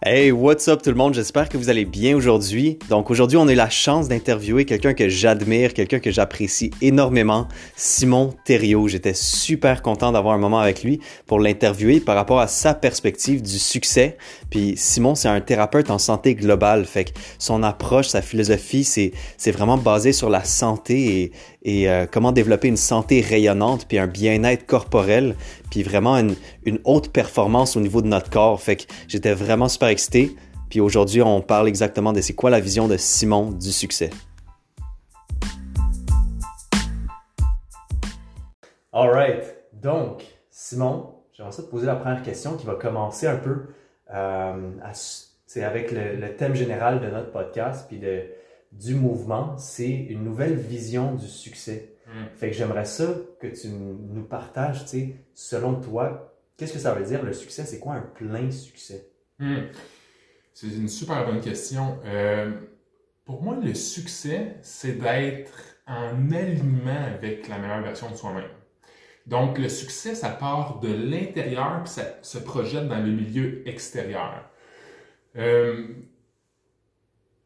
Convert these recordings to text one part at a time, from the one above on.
Hey, what's up tout le monde? J'espère que vous allez bien aujourd'hui. Donc aujourd'hui, on a eu la chance d'interviewer quelqu'un que j'admire, quelqu'un que j'apprécie énormément, Simon Thériault. J'étais super content d'avoir un moment avec lui pour l'interviewer par rapport à sa perspective du succès. Puis Simon, c'est un thérapeute en santé globale, fait que son approche, sa philosophie, c'est vraiment basé sur la santé et, et euh, comment développer une santé rayonnante, puis un bien-être corporel, puis vraiment une, haute performance au niveau de notre corps. Fait que j'étais vraiment super excité. Puis aujourd'hui, on parle exactement de c'est quoi la vision de Simon du succès. Alright, donc Simon, j'aimerais ça te poser la première question qui va commencer un peu euh, avec le, le, thème général de notre podcast, puis de du mouvement, c'est une nouvelle vision du succès. Hmm. Fait que j'aimerais ça que tu nous partages, tu sais, selon toi, qu'est-ce que ça veut dire le succès? C'est quoi un plein succès? Hmm. C'est une super bonne question. Euh, pour moi, le succès, c'est d'être en alignement avec la meilleure version de soi-même. Donc, le succès, ça part de l'intérieur, puis ça se projette dans le milieu extérieur. Euh,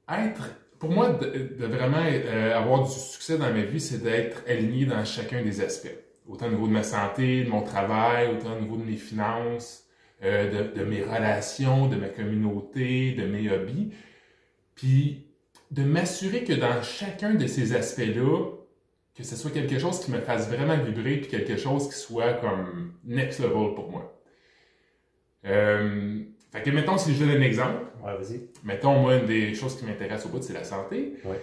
être pour moi, de, vraiment euh, avoir du succès dans ma vie, c'est d'être aligné dans chacun des aspects. Autant au niveau de ma santé, de mon travail, autant au niveau de mes finances, euh, de, mes relations, de ma communauté, de mes hobbies. Puis de m'assurer que dans chacun de ces aspects-là, que ce soit quelque chose qui me fasse vraiment vibrer, puis quelque chose qui soit comme next level pour moi. Euh, fait que, mettons, si je donne un exemple. Ouais, vas-y. Mettons, moi, une des choses qui m'intéresse au bout, c'est la santé. Ouais.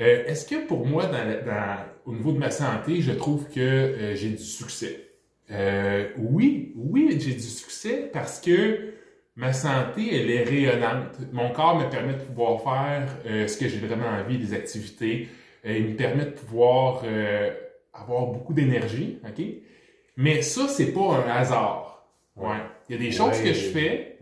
Euh, Est-ce que pour moi, dans, dans, au niveau de ma santé, je trouve que euh, j'ai du succès? Euh, oui, oui, j'ai du succès parce que ma santé, elle est rayonnante. Mon corps me permet de pouvoir faire ce que j'ai vraiment envie, des activités. Il me permet de pouvoir euh, avoir beaucoup d'énergie, OK? Mais ça, c'est pas un hasard. Ouais. Il y a des choses que je fais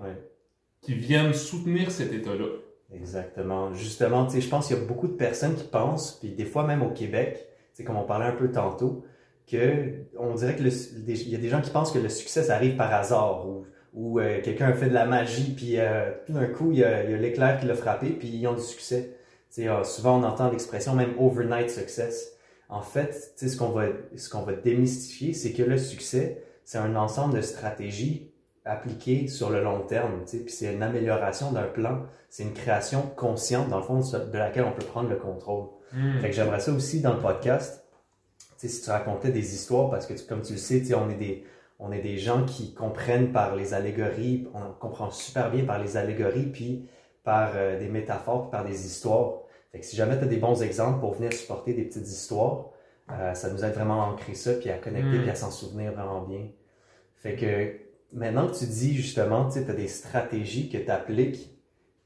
qui viennent soutenir cet état-là. Exactement. Justement, je pense qu'il y a beaucoup de personnes qui pensent, puis des fois même au Québec, comme on parlait un peu tantôt, que on dirait que il y a des gens qui pensent que le succès arrive par hasard ou, ou euh, quelqu'un fait de la magie puis euh, tout d'un coup il y a, l'éclair qui l'a frappé puis ils ont du succès. Euh, souvent on entend l'expression même overnight success. En fait, ce qu'on va ce qu'on va démystifier, c'est que le succès c'est un ensemble de stratégies appliqué sur le long terme. Tu sais, puis c'est une amélioration d'un plan. C'est une création consciente, dans le fond, de laquelle on peut prendre le contrôle. Mm. Fait que j'aimerais ça aussi dans le podcast, tu sais, si tu racontais des histoires, parce que comme tu le sais, tu sais, on est des on est des gens qui comprennent par les allégories, on comprend super bien par les allégories, puis par euh, des métaphores, puis par des histoires. Fait que si jamais tu as des bons exemples pour venir supporter des petites histoires, euh, ça nous aide vraiment à ancrer ça, puis à connecter, Mm. puis à s'en souvenir vraiment bien. Fait que maintenant que tu dis justement, tu as des stratégies que tu appliques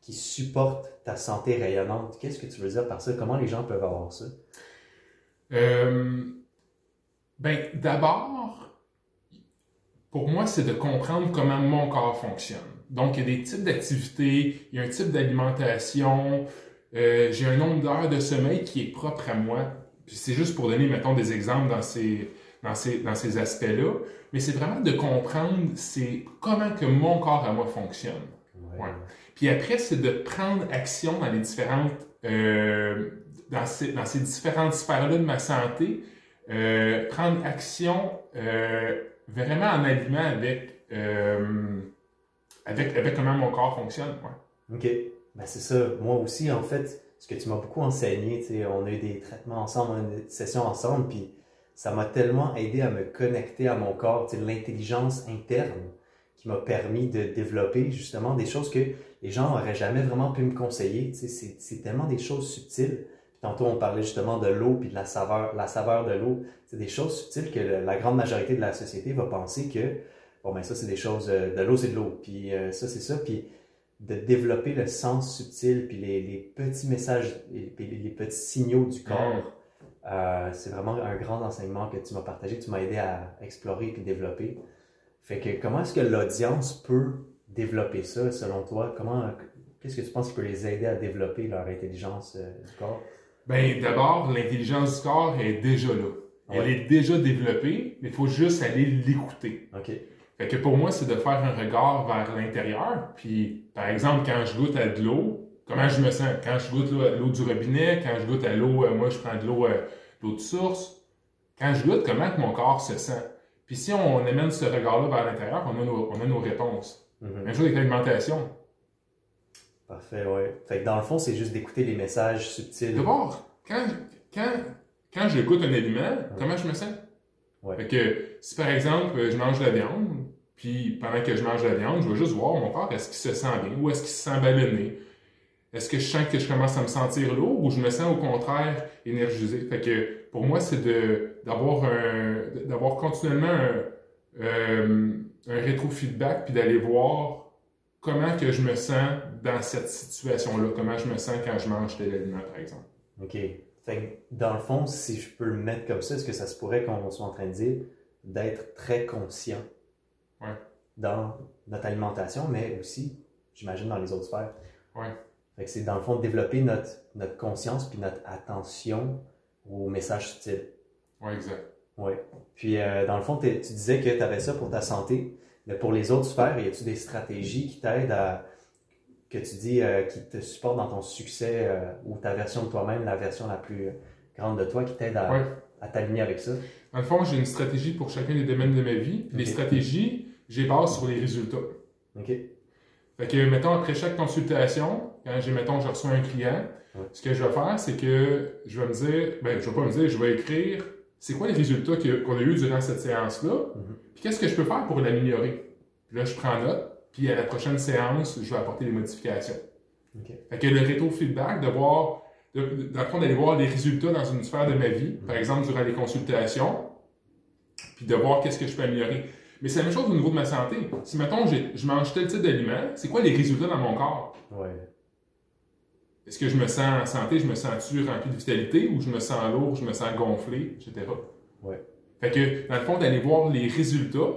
qui supportent ta santé rayonnante, qu'est-ce que tu veux dire par ça? Comment les gens peuvent avoir ça? Euh, ben, d'abord, pour moi, c'est de comprendre comment mon corps fonctionne. Donc, il y a des types d'activités, il y a un type d'alimentation, euh, j'ai un nombre d'heures de sommeil qui est propre à moi. C'est juste pour donner, mettons, des exemples dans ces, dans ces, dans ces aspects-là. Mais c'est vraiment de comprendre c'est comment que mon corps à moi fonctionne. Ouais. Ouais. Puis après, c'est de prendre action dans les différentes, euh, dans, ces, dans ces différentes sphères-là de ma santé, euh, prendre action euh, vraiment en alignement avec, avec, avec comment mon corps fonctionne. Ouais. OK. Ben c'est ça. Moi aussi, en fait, ce que tu m'as beaucoup enseigné, tu sais, on a eu des traitements ensemble, on a eu des sessions ensemble, puis ça m'a tellement aidé à me connecter à mon corps, tu sais, l'intelligence interne qui m'a permis de développer justement des choses que les gens n'auraient jamais vraiment pu me conseiller. Tu sais, c'est, tellement des choses subtiles. Puis tantôt, on parlait justement de l'eau puis de la saveur, la saveur de l'eau. C'est des choses subtiles que la grande majorité de la société va penser que, bon, ben ça, c'est des choses, euh, de l'eau, c'est de l'eau. Puis euh, ça, c'est ça. Puis de développer le sens subtil puis les, petits messages, les, les petits signaux du corps. Euh, c'est vraiment un grand enseignement que tu m'as partagé, que tu m'as aidé à explorer et développer. Fait que comment est-ce que l'audience peut développer ça selon toi? Comment, qu'est-ce que tu penses qui peut les aider à développer leur intelligence euh, du corps? Ben, d'abord, l'intelligence du corps est déjà là. Elle Ouais. est déjà développée, mais il faut juste aller l'écouter. OK. Fait que pour moi, c'est de faire un regard vers l'intérieur. Puis, par exemple, quand je goûte à de l'eau, comment je me sens? Quand je goûte à l'eau du robinet, quand je goûte à l'eau, euh, moi je prends de l'eau, euh, l'eau de source. Quand je goûte, comment que mon corps se sent? Puis si on amène ce regard-là vers l'intérieur, on a nos, on a nos réponses. Mhm. Même chose avec l'alimentation. Parfait, ouais. Fait que dans le fond, c'est juste d'écouter les messages subtils. De voir, quand, quand, quand je goûte un aliment, comment je me sens? Ouais. Fait que si par exemple, je mange de la viande, puis pendant que je mange de la viande, je vais juste voir mon corps, est-ce qu'il se sent bien ou est-ce qu'il se sent ballonné? Est-ce que je sens que je commence à me sentir lourd ou je me sens au contraire énergisé? Fait que pour moi, c'est de, d'avoir un, d'avoir continuellement un, euh, un rétro-feedback puis d'aller voir comment que je me sens dans cette situation-là, comment je me sens quand je mange tel aliment, par exemple. OK. Fait que dans le fond, si je peux le mettre comme ça, est-ce que ça se pourrait qu'on soit en train de dire d'être très conscient Ouais. dans notre alimentation, mais aussi, j'imagine, dans les autres sphères? Ouais. C'est dans le fond de développer notre, notre conscience puis notre attention aux messages subtils. Ouais, exact. Oui. Puis, euh, dans le fond, tu disais que tu avais ça pour ta santé. Mais pour les autres sphères, y a-tu des stratégies qui t'aident à. que tu dis, euh, qui te supportent dans ton succès euh, ou ta version de toi-même, la version la plus grande de toi, qui t'aide à, Ouais. à t'aligner avec ça? Dans le fond, j'ai une stratégie pour chacun des domaines de ma vie. Les stratégies, j'ai base sur les résultats. OK. Fait que, mettons, après chaque consultation, quand j'ai, mettons, je reçois un client, Ouais. ce que je vais faire, c'est que je vais me dire, ben, je vais pas me dire, je vais écrire, c'est quoi les résultats qu'on a eu durant cette séance-là, Mhm. puis qu'est-ce que je peux faire pour l'améliorer? Là, je prends note, puis à la prochaine séance, je vais apporter des modifications. OK. Fait que le rétro-feedback, de voir, d'apprendre à aller voir les résultats dans une sphère de ma vie, par exemple durant les consultations, puis de voir qu'est-ce que je peux améliorer. Mais c'est la même chose au niveau de ma santé. Si, mettons, je mange tel type d'aliment, c'est quoi les résultats dans mon corps? Ouais. Est-ce que je me sens en santé, je me sens-tu rempli de vitalité, ou je me sens lourd, je me sens gonflé, etc. Ouais. Fait que, dans le fond, d'aller voir les résultats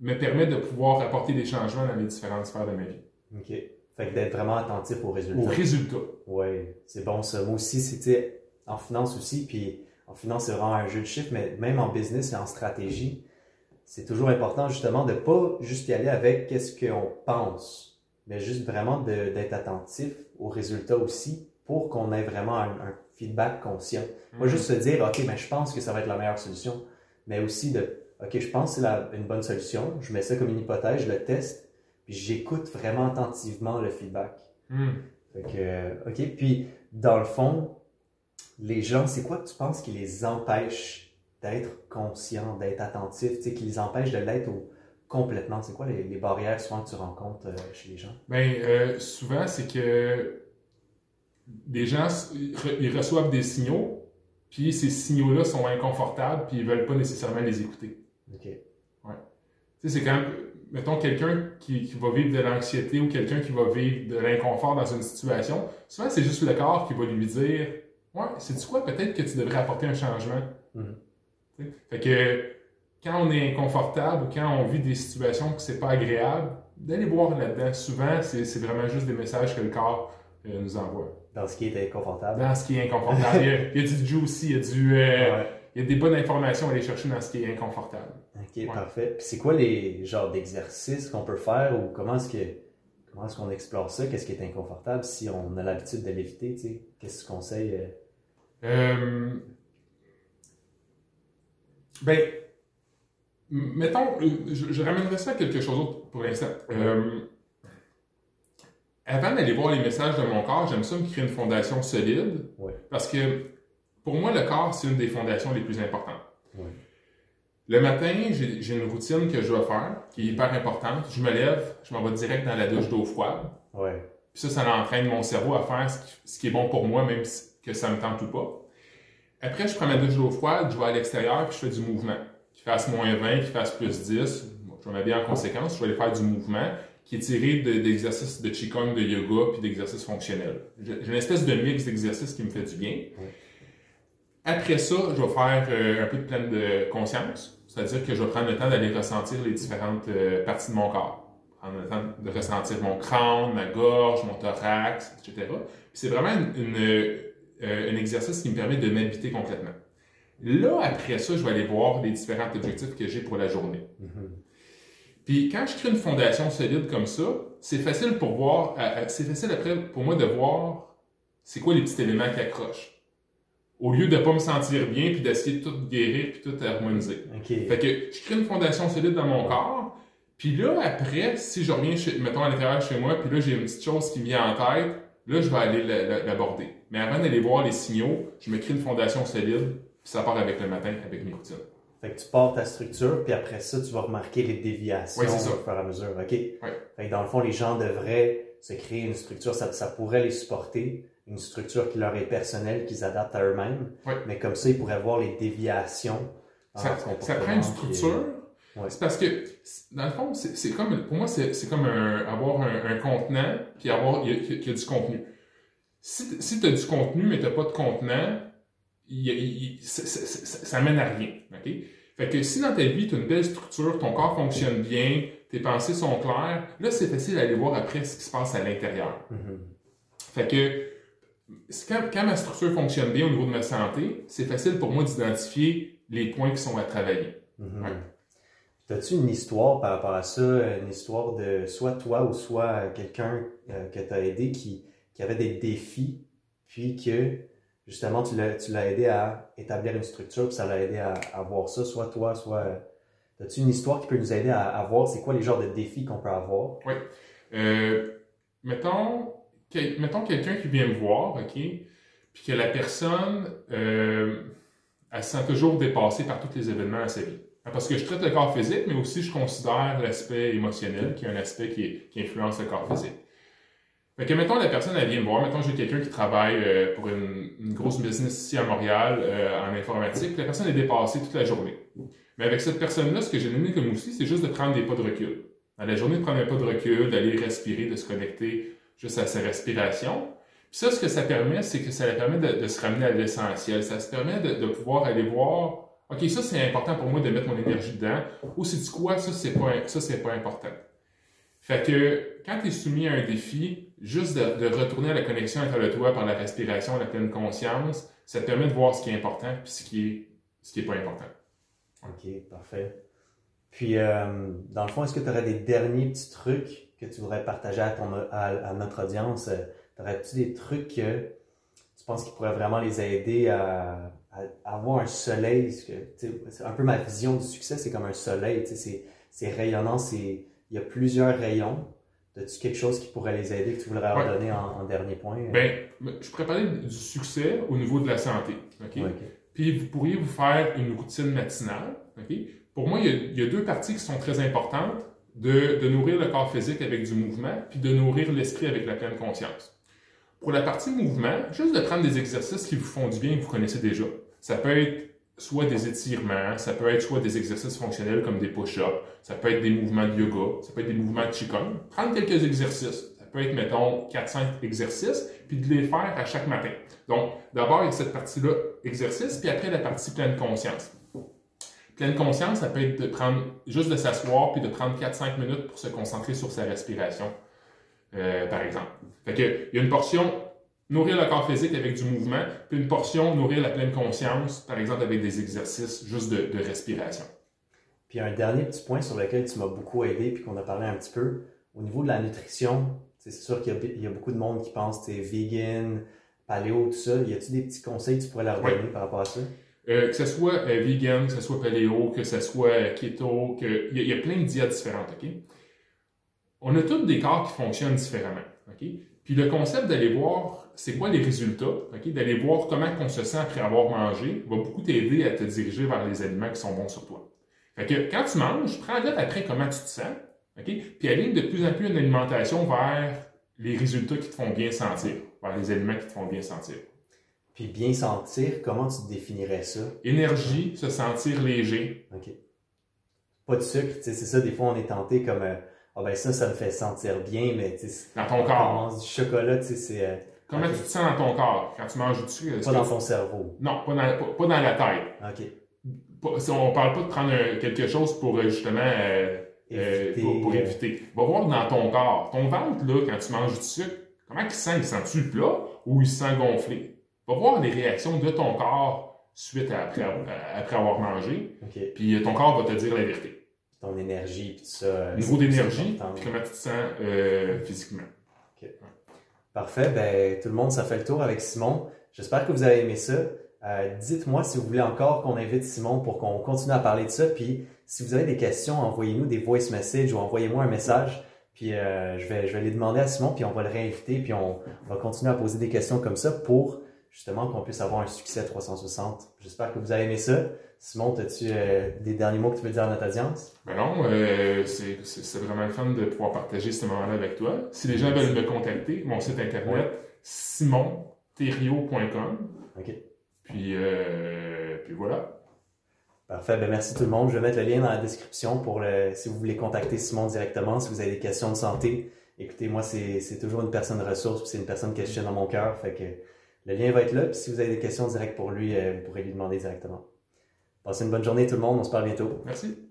me permet de pouvoir apporter des changements dans les différentes sphères de ma vie. OK. Fait que d'être vraiment attentif aux résultats. Aux résultats. Oui, c'est bon ça. Moi aussi, c'était en finance aussi, puis en finance, c'est vraiment un jeu de chiffres, mais même en business et en stratégie, c'est toujours important justement de pas juste y aller avec qu'est-ce qu'on pense, mais juste vraiment d'être attentif aux résultats aussi pour qu'on ait vraiment un, un feedback conscient. Pas juste se dire, OK, mais je pense que ça va être la meilleure solution, mais aussi de, OK, je pense que c'est une bonne solution, je mets ça comme une hypothèse, je le teste, puis j'écoute vraiment attentivement le feedback. Hmm. Fait que, OK. Puis, dans le fond, les gens, c'est quoi que tu penses qui les empêche d'être conscients, d'être sais, qui les empêche de l'être au- complètement? C'est quoi les, les barrières souvent que tu rencontres euh, chez les gens? Ben, euh, souvent, c'est que des gens, ils re- ils reçoivent des signaux, puis ces signaux-là sont inconfortables, puis ils veulent pas nécessairement les écouter. OK. Tu sais, c'est quand, mettons, quelqu'un qui, qui va vivre de l'anxiété ou quelqu'un qui va vivre de l'inconfort dans une situation, souvent, c'est juste le corps qui va lui dire Ouais, c'est-tu quoi, peut-être que tu devrais apporter un changement. Tu Fait que quand on est inconfortable ou quand on vit des situations que c'est pas agréable, d'aller voir là-dedans, souvent, c'est vraiment juste des messages que le corps euh, nous envoie. Dans ce qui est inconfortable. Dans ce qui est inconfortable. il, y a, il y a du juicy, il y a du. euh, Ouais. Il y a des bonnes informations à aller chercher dans ce qui est inconfortable. OK, parfait. Puis c'est quoi les genres d'exercices qu'on peut faire ou comment est-ce que comment est-ce qu'on explore ça? Qu'est-ce qui est inconfortable si on a l'habitude de l'éviter? Qu'est-ce que tu conseilles? euh? Ben, mettons, euh, je, je ramènerais ça à quelque chose d'autre pour l'instant. Euh, avant d'aller voir les messages de mon corps, j'aime ça me créer une fondation solide. Ouais. Parce que pour moi, le corps, c'est une des fondations les plus importantes. Ouais. Le matin, j'ai j'ai une routine que je dois faire, qui est hyper importante. Je me lève, je m'en vais direct dans la douche d'eau froide. Ouais. Puis ça, ça entraîne mon cerveau à faire ce qui, ce qui est bon pour moi, même si- que ça me tente ou pas. Après, je prends ma douche d'eau froide, je vais à l'extérieur, puis je fais du mouvement. Qu'il fasse moins 20, qu'il fasse plus 10, bon, je vais m'habiller en conséquence, je vais aller faire du mouvement qui est tiré de- d'exercices de Qigong, de yoga, puis d'exercices fonctionnels. J'ai une espèce de mix d'exercices qui me fait du bien. Après ça, je vais faire euh, un peu de pleine de conscience, c'est-à-dire que je vais prendre le temps d'aller ressentir les différentes euh, parties de mon corps. Prendre le temps de ressentir mon crâne, ma gorge, mon thorax, etc. C'est vraiment une, une, euh, un exercice qui me permet de m'habiter complètement. Là, après ça, je vais aller voir les différents objectifs que j'ai pour la journée. Mhm. Puis quand je crée une fondation solide comme ça, c'est facile pour voir, c'est facile après pour moi de voir c'est quoi les petits éléments qui accrochent. Au lieu de pas me sentir bien puis d'essayer de tout guérir puis tout harmoniser. OK. Fait que je crée une fondation solide dans mon corps. Puis là, après, si je reviens, chez, mettons, à l'intérieur de chez moi, puis là, j'ai une petite chose qui me vient en tête, là, je vais aller la- la- l'aborder. Mais avant d'aller voir les signaux, je me crée une fondation solide, puis ça part avec le matin, avec mes routines. Fait que tu pars ta structure, puis après ça, tu vas remarquer les déviations Oui, ça. au fur et à mesure. OK? Fait que dans le fond, les gens devraient se créer une structure, ça, ça pourrait les supporter, une structure qui leur est personnelle, qu'ils adaptent à eux-mêmes. Ouais. Mais comme ça, ils pourraient voir les déviations. Ça, ça prend une structure. Ouais. C'est parce que, dans le fond, c'est comme, pour moi, c'est c'est comme un- avoir un, un contenant, puis avoir, il y, a, il y a du contenu. Si, tu as du contenu, mais tu n'as pas de contenant, il il- ça, ça, ça- ça mène à rien. Fait que si dans ta vie, tu as une belle structure, ton corps fonctionne bien, tes pensées sont claires, là, c'est facile d'aller voir après ce qui se passe à l'intérieur. Mhm. Fait que quand, quand ma structure fonctionne bien au niveau de ma santé, c'est facile pour moi d'identifier les points qui sont à travailler. Mhm. Ouais. As-tu une histoire par rapport à ça, une histoire de soit toi ou soit quelqu'un euh, que tu as aidé qui, qui avait des défis, puis que justement tu l'as aidé à établir une structure, puis ça l'a aidé à, à voir ça, soit toi, soit. As-tu une histoire qui peut nous aider à, à voir c'est quoi les genres de défis qu'on peut avoir? Euh, mettons, quel- mettons quelqu'un qui vient me voir, OK, puis que la personne, euh, elle se sent toujours dépassée par tous les événements à sa vie. Parce que je traite le corps physique, mais aussi je considère l'aspect émotionnel, qui est un aspect qui influence le corps physique. Fait que, mettons, la personne, elle vient me voir. Mettons, j'ai quelqu'un qui travaille euh, pour une, une grosse business ici à Montréal euh, en informatique. La personne est dépassée toute la journée. Mais avec cette personne-là, ce que j'ai donné comme outil, c'est juste de prendre des pas de recul. Dans la journée, de prendre un pas de recul, d'aller respirer, de se connecter juste à sa respiration. Puis ça, ce que ça permet, c'est que ça leur permet de, de se ramener à l'essentiel. Ça se permet de, de pouvoir aller voir, OK, ça, c'est important pour moi de mettre mon énergie dedans. Ou c'est quoi, ça, c'est pas, ça, c'est pas important. Fait que quand tu es soumis à un défi, juste de, retourner à la connexion entre le toi par la respiration, la pleine conscience, ça te permet de voir ce qui est important puis ce qui est, ce qui est pas important. Ok, parfait. Puis, euh, dans le fond, est-ce que tu aurais des derniers petits trucs que tu voudrais partager à, ton, à, notre audience? T'aurais-tu des trucs que tu penses qui pourraient vraiment les aider à, à- avoir un soleil? C'est un peu ma vision du succès, c'est comme un soleil. C'est rayonnant, il y a plusieurs rayons. As-tu quelque chose qui pourrait les aider que tu voudrais leur Ouais. donner en, en dernier point? Ben, je pourrais parler du succès au niveau de la santé. OK? Ouais, ok. Puis vous pourriez vous faire une routine matinale. OK? Pour moi, il y, a, il y a deux parties qui sont très importantes. De, de nourrir le corps physique avec du mouvement, puis de nourrir l'esprit avec la pleine conscience. Pour la partie mouvement, juste de prendre des exercices qui vous font du bien et que vous connaissez déjà. Ça peut être soit des étirements, ça peut être soit des exercices fonctionnels comme des push-ups, ça peut être des mouvements de yoga, ça peut être des mouvements de Qigong. Prendre quelques exercices. Ça peut être, mettons, 4-5 exercices, puis de les faire à chaque matin. Donc, d'abord, il y a cette partie-là, exercice, puis après, la partie pleine conscience. Pleine conscience, ça peut être de prendre, juste de s'asseoir, puis de prendre 4-5 minutes pour se concentrer sur sa respiration, euh, par exemple. Fait que, il y a une portion nourrir le corps physique avec du mouvement, puis une portion nourrir la pleine conscience, par exemple avec des exercices juste de, de respiration. Puis un dernier petit point sur lequel tu m'as beaucoup aidé puis qu'on a parlé un petit peu, au niveau de la nutrition, c'est sûr qu'il y, a- il y a beaucoup de monde qui pense que vegan, paléo, tout ça. Y a-tu des petits conseils que tu pourrais leur Oui. donner par rapport à ça? Euh, que ce soit euh, vegan, que ce soit paléo, que ce soit euh, keto, que... il, y a, il y a plein de diètes différentes, OK? On a tous des corps qui fonctionnent différemment, OK? Puis le concept d'aller voir c'est quoi les résultats? D'aller voir comment on se sent après avoir mangé va beaucoup t'aider à te diriger vers les aliments qui sont bons sur toi. Fait que quand tu manges, prends note après comment tu te sens, OK? Puis aligne de plus en plus une alimentation vers les résultats qui te font bien sentir, vers les aliments qui te font bien sentir. Puis bien sentir, comment tu définirais ça? Énergie, se sentir léger, OK. Pas de sucre, tu sais, c'est ça, des fois on est tenté comme euh, Ah ben ça, ça me fait sentir bien, mais tu sais, dans ton on corps. du chocolat, tu sais, c'est euh, Comment tu te sens dans ton corps? Quand tu manges du sucre? Est-ce pas dans ton cerveau. Non, pas dans, pas, pas dans la tête. OK. Pas- si on parle pas de prendre euh, quelque chose pour euh, justement euh, euh, Éviter, pour, pour éviter. Va voir dans ton corps. Ton ventre, là, quand tu manges du sucre, comment il se sent? Il se sent-tu plat ou il se sent gonflé? Va voir les réactions de ton corps suite à, après, avoir mangé, OK. puis ton corps va te dire la vérité. Ton énergie, puis tout ça. euh, Niveau d'énergie, puis comment tu te sens euh, physiquement. Parfait. Ben, tout le monde, ça fait le tour avec Simon. J'espère que vous avez aimé ça. Euh, Dites-moi si vous voulez encore qu'on invite Simon pour qu'on continue à parler de ça. Puis, si vous avez des questions, envoyez-nous des voice messages ou envoyez-moi un message. Puis, euh, je, vais, je vais les demander à Simon, puis on va le réinviter. Puis, on va continuer à poser des questions comme ça pour justement qu'on puisse avoir un succès 360. J'espère que vous avez aimé ça. Simon, as-tu euh, des derniers mots que tu veux dire à notre audience? Ben non, euh, c'est vraiment le fun de pouvoir partager ce moment-là avec toi. Si les gens veulent me contacter, mon site internet, simonterrio.com. OK. Puis, euh, puis voilà. Parfait. Ben, merci tout le monde. Je vais mettre le lien dans la description pour le, si vous voulez contacter Simon directement, si vous avez des questions de santé. Écoutez, moi, c'est c'est toujours une personne ressource, puis c'est une personne que je tiens dans mon cœur. Fait que le lien va être là. Puis si vous avez des questions directes pour lui, euh, vous pourrez lui demander directement. Passez une bonne journée tout le monde. On se parle bientôt. Merci.